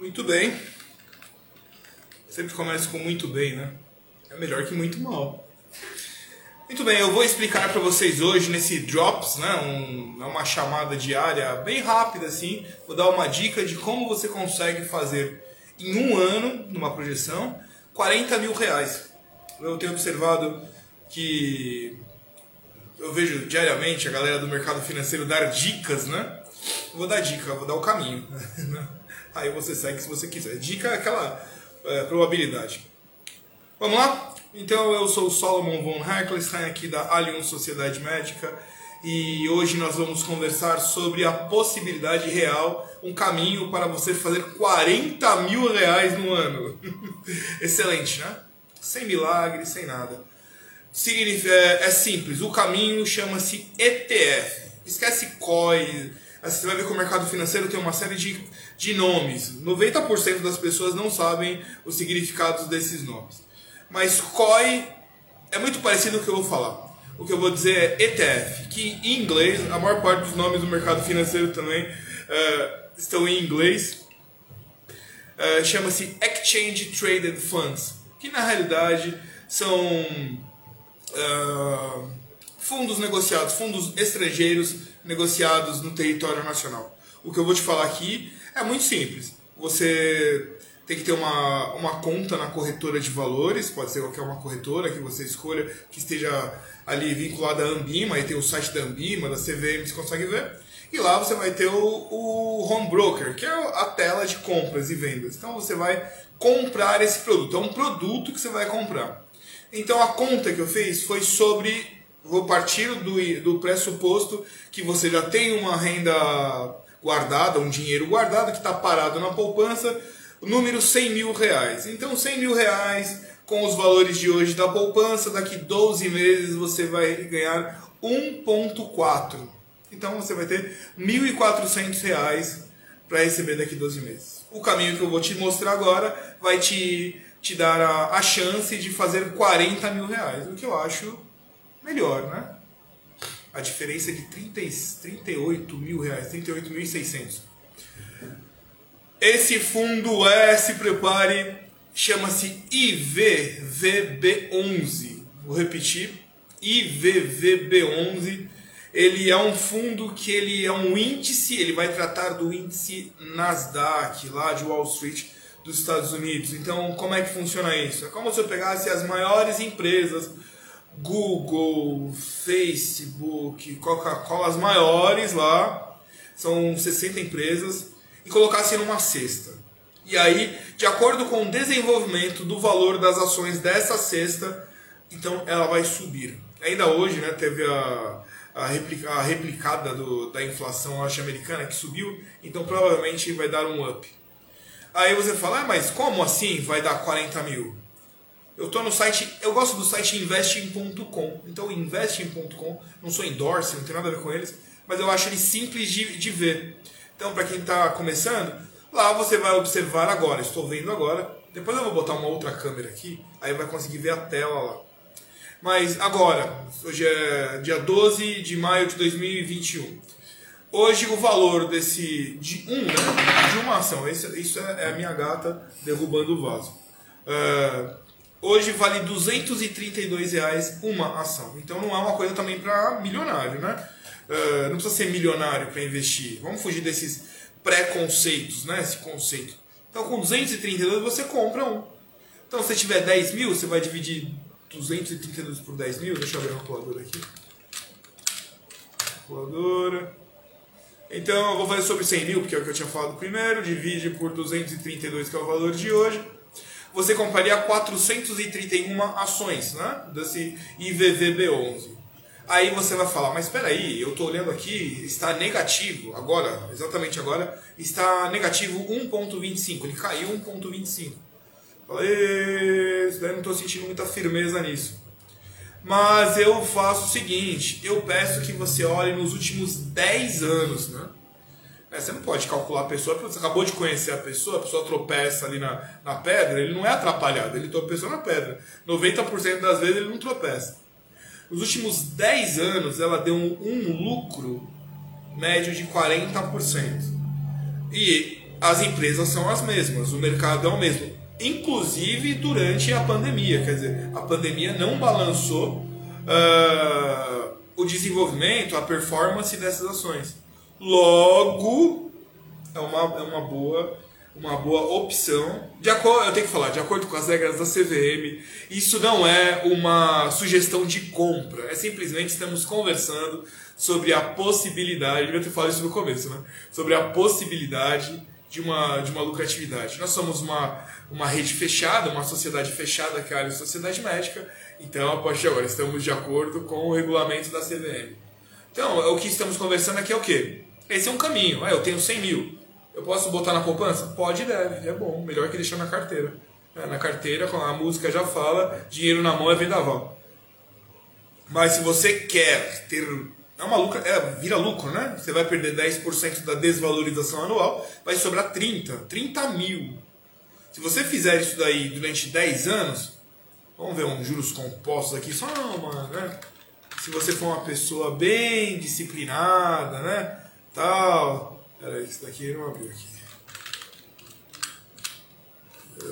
Muito bem. Sempre começa com muito bem, né? É melhor que muito mal. Muito bem, eu vou explicar para vocês hoje nesse Drops, né? Um, é uma chamada diária bem rápida assim. Vou dar uma dica de como você consegue fazer em um ano, numa projeção, 40 mil reais. Eu tenho observado que eu vejo diariamente a galera do mercado financeiro dar dicas, né? vou dar dica, vou dar o caminho. Aí você segue se você quiser. Dica é aquela é, probabilidade. Vamos lá? Então eu sou o Solomon von Herkelstein aqui da Allianz Sociedade Médica e hoje nós vamos conversar sobre a possibilidade real, um caminho para você fazer 40 mil reais no ano. Excelente, né? Sem milagre, sem nada. É, é simples, o caminho chama-se ETF. Esquece COI, você vai ver que o mercado financeiro tem uma série de, de nomes. 90% das pessoas não sabem os significados desses nomes. Mas COI é muito parecido com o que eu vou falar. O que eu vou dizer é ETF, que em inglês, a maior parte dos nomes do mercado financeiro também uh, estão em inglês. Uh, Chama-se Exchange Traded Funds, que na realidade são uh, fundos negociados, fundos estrangeiros negociados no território nacional. O que eu vou te falar aqui é muito simples. Você tem que ter uma, uma conta na corretora de valores, pode ser qualquer uma corretora que você escolha, que esteja ali vinculada à Ambima, aí tem o site da Ambima, da CVM, você consegue ver. E lá você vai ter o, o Home Broker, que é a tela de compras e vendas. Então você vai comprar esse produto. É um produto que você vai comprar. Então a conta que eu fiz foi sobre vou partir do, do pressuposto que você já tem uma renda guardada, um dinheiro guardado que está parado na poupança, número 100 mil reais. Então 100 mil reais com os valores de hoje da poupança, daqui 12 meses você vai ganhar 1.4. Então você vai ter 1.400 reais para receber daqui 12 meses. O caminho que eu vou te mostrar agora vai te, te dar a, a chance de fazer 40 mil reais, o que eu acho melhor, né? A diferença é de 30, 38 mil reais, 38.600. Esse fundo é, se prepare, chama-se IVVB11. Vou repetir, IVVB11. Ele é um fundo que ele é um índice, ele vai tratar do índice Nasdaq, lá de Wall Street, dos Estados Unidos. Então, como é que funciona isso? É como se eu pegasse as maiores empresas Google, Facebook, Coca-Cola, as maiores lá, são 60 empresas, e colocasse numa cesta. E aí, de acordo com o desenvolvimento do valor das ações dessa cesta, então ela vai subir. Ainda hoje, né, teve a, a, replica, a replicada do, da inflação norte-americana que subiu, então provavelmente vai dar um up. Aí você fala, ah, mas como assim vai dar 40 mil? Eu estou no site, eu gosto do site investing.com. Então, investing.com, não sou endorse, não tem nada a ver com eles, mas eu acho ele simples de, de ver. Então, para quem está começando, lá você vai observar agora. Estou vendo agora. Depois eu vou botar uma outra câmera aqui, aí vai conseguir ver a tela lá. Mas agora, hoje é dia 12 de maio de 2021. Hoje o valor desse de um, né, de uma ação, isso, isso é a minha gata derrubando o vaso. Uh, Hoje vale 232 reais uma ação. Então não é uma coisa também para milionário, né? Uh, não precisa ser milionário para investir. Vamos fugir desses preconceitos, né? Esse conceito. Então com 232 você compra um. Então se você tiver 10 mil, você vai dividir 232 por 10 mil. Deixa eu abrir uma calculadora aqui. Calculadora. Então eu vou fazer sobre 100 mil, porque é o que eu tinha falado primeiro. Divide por 232, que é o valor de hoje você compraria 431 ações né, desse IVVB11. Aí você vai falar, mas espera aí, eu estou olhando aqui, está negativo, agora, exatamente agora, está negativo 1.25, ele caiu 1.25. Falei, não estou sentindo muita firmeza nisso. Mas eu faço o seguinte, eu peço que você olhe nos últimos 10 anos, né? É, você não pode calcular a pessoa, porque você acabou de conhecer a pessoa, a pessoa tropeça ali na, na pedra, ele não é atrapalhado, ele tropeçou na pedra. 90% das vezes ele não tropeça. Nos últimos 10 anos, ela deu um, um lucro médio de 40%. E as empresas são as mesmas, o mercado é o mesmo. Inclusive durante a pandemia, quer dizer, a pandemia não balançou uh, o desenvolvimento, a performance dessas ações. Logo, é uma, é uma boa uma boa opção. De acordo, eu tenho que falar, de acordo com as regras da CVM, isso não é uma sugestão de compra. É simplesmente estamos conversando sobre a possibilidade, devia ter falado isso no começo, né? Sobre a possibilidade de uma, de uma lucratividade. Nós somos uma, uma rede fechada, uma sociedade fechada, que é a Sociedade Médica, então, a partir de agora, estamos de acordo com o regulamento da CVM. Então, o que estamos conversando aqui é o quê? Esse é um caminho. Ah, eu tenho 100 mil. Eu posso botar na poupança? Pode deve, é bom. Melhor que deixar na carteira. É, na carteira, a música já fala, dinheiro na mão é vendaval. Mas se você quer ter. É uma lucro, é, vira lucro, né? Você vai perder 10% da desvalorização anual, vai sobrar 30, 30 mil. Se você fizer isso daí durante 10 anos, vamos ver uns juros compostos aqui, só uma, né? Se você for uma pessoa bem disciplinada, né? Tal, Peraí, isso daqui não abriu aqui.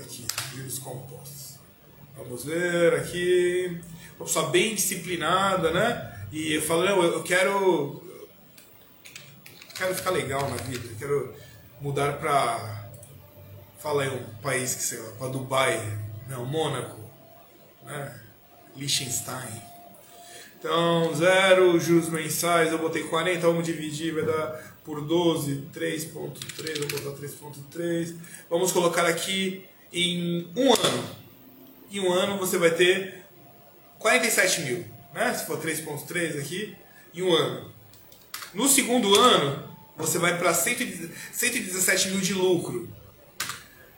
Aqui, vírus compostos. Vamos ver aqui. Uma pessoa bem disciplinada, né? E eu falo, não, eu quero. Quero ficar legal na vida. Quero mudar para. Fala aí um país que sei lá, para Dubai, não, Mônaco, né? Liechtenstein. Então, zero juros mensais, eu botei 40, vamos dividir, vai dar por 12, 3.3, vamos botar 3.3. Vamos colocar aqui em um ano. Em um ano você vai ter 47 mil, né? Se for 3.3 aqui, em um ano. No segundo ano, você vai para 117 mil de lucro.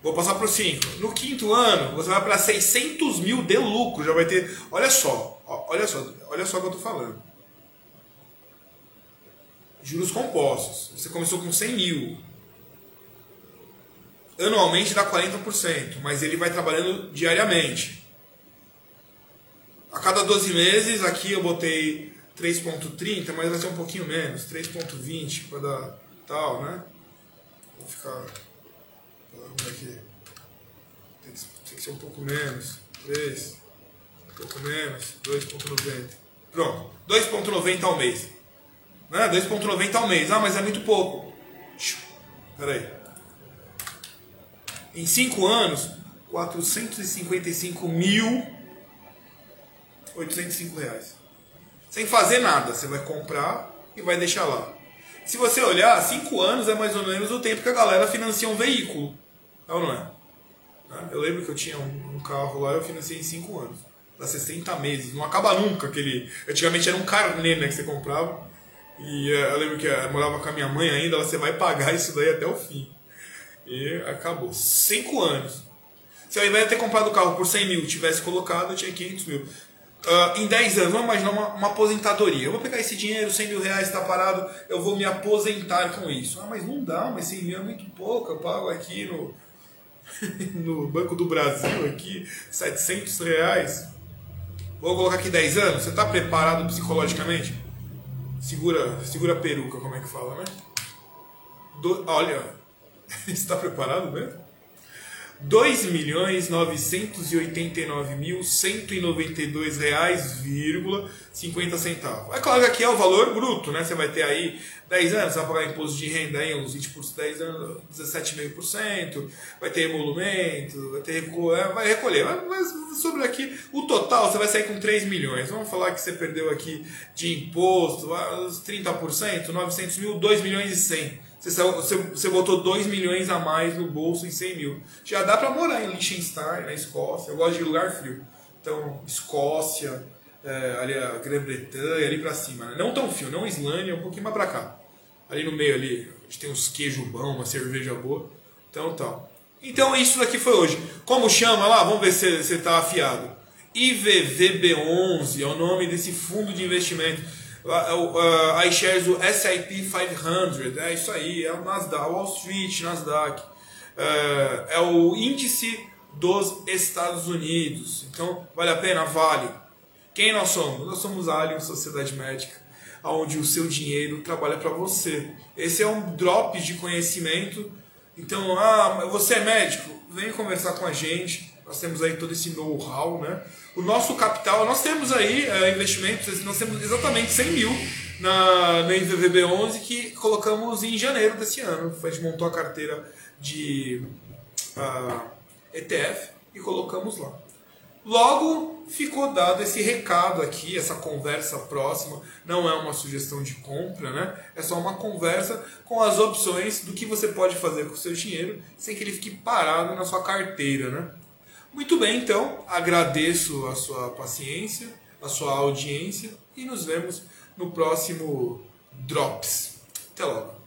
Vou passar para o 5. No quinto ano, você vai para 600 mil de lucro. Já vai ter. Olha só, olha só, olha só o que eu estou falando juros compostos. Você começou com 100 mil. Anualmente dá 40%, mas ele vai trabalhando diariamente. A cada 12 meses, aqui eu botei 3.30, mas vai ser um pouquinho menos, 3.20 para dar tal, né? Vou ficar. Vamos aqui. Tem que, tem que ser um pouco menos. 3, um pouco menos, 2.90. Pronto, 2.90 ao mês. Né? 2,90 ao mês. Ah, mas é muito pouco. Espera aí. Em 5 anos, 455.805 reais. Sem fazer nada. Você vai comprar e vai deixar lá. Se você olhar, 5 anos é mais ou menos o tempo que a galera financia um veículo. É ou não é? Né? Eu lembro que eu tinha um carro lá eu financiei em 5 anos. Dá 60 meses. Não acaba nunca aquele. Antigamente era um carnê né, que você comprava. E eh, eu lembro que eu morava com a minha mãe ainda, ela, você vai pagar isso daí até o fim. E acabou. Cinco anos. Se ao invés de ter comprado o carro por 100 mil, tivesse colocado, eu tinha 500 mil. Uh, em 10 anos, vamos imaginar uma, uma, aposentadoria. Eu vou pegar esse dinheiro, 100 mil reais está parado, eu vou me aposentar com isso. Ah, mas não dá, mas 100 mil é muito pouco, eu pago aqui no, no Banco do Brasil, aqui, 700 reais. Vou colocar aqui 10 anos, você está preparado psicologicamente? Segura, segura a peruca, como é que fala, né? Do, olha, está preparado mesmo? 2.989.192 reais, vírgula 50 centavos. É claro que aqui é o valor bruto, né? Você vai ter aí 10 anos, você vai pagar imposto de renda aí uns 20%, 10 anos, 17,5%, vai ter emolumento, vai ter é, vai recolher. Mas sobre aqui, o total você vai sair com 3 milhões. Vamos falar que você perdeu aqui de imposto, os 30%, 900 mil, 2 milhões e 100 você, você, você botou 2 milhões a mais no bolso em 100 mil. Já dá para morar em Liechtenstein, na Escócia. Eu gosto de lugar frio. Então, Escócia, é, ali a Grã-Bretanha, ali para cima. Né? Não tão frio, não Islândia, um pouquinho mais para cá. Ali no meio ali, a gente tem uns queijo bom, uma cerveja boa. Então, tal. Então, isso daqui foi hoje. Como chama lá? Vamos ver se você está afiado. IVVB11 é o nome desse fundo de investimento uh, iShares do S&P 500, é isso aí, é o Nasdaq, Wall Street, Nasdaq, uh, é o índice dos Estados Unidos. Então, vale a pena? Vale. Quem nós somos? Nós somos a Alien Sociedade Médica, onde o seu dinheiro trabalha para você. Esse é um drop de conhecimento Então, ah, você é médico? Vem conversar com a gente. Nós temos aí todo esse know-how, né? O nosso capital, nós temos aí é, investimentos, nós temos exatamente 100 mil na, na NVVB11 que colocamos em janeiro desse ano. A gente montou a carteira de uh, ah, ETF e colocamos lá. Logo, ficou dado esse recado aqui, essa conversa próxima. Não é uma sugestão de compra, né? É só uma conversa com as opções do que você pode fazer com o seu dinheiro sem que ele fique parado na sua carteira, né? Muito bem, então, agradeço a sua paciência, a sua audiência e nos vemos no próximo Drops. Até logo.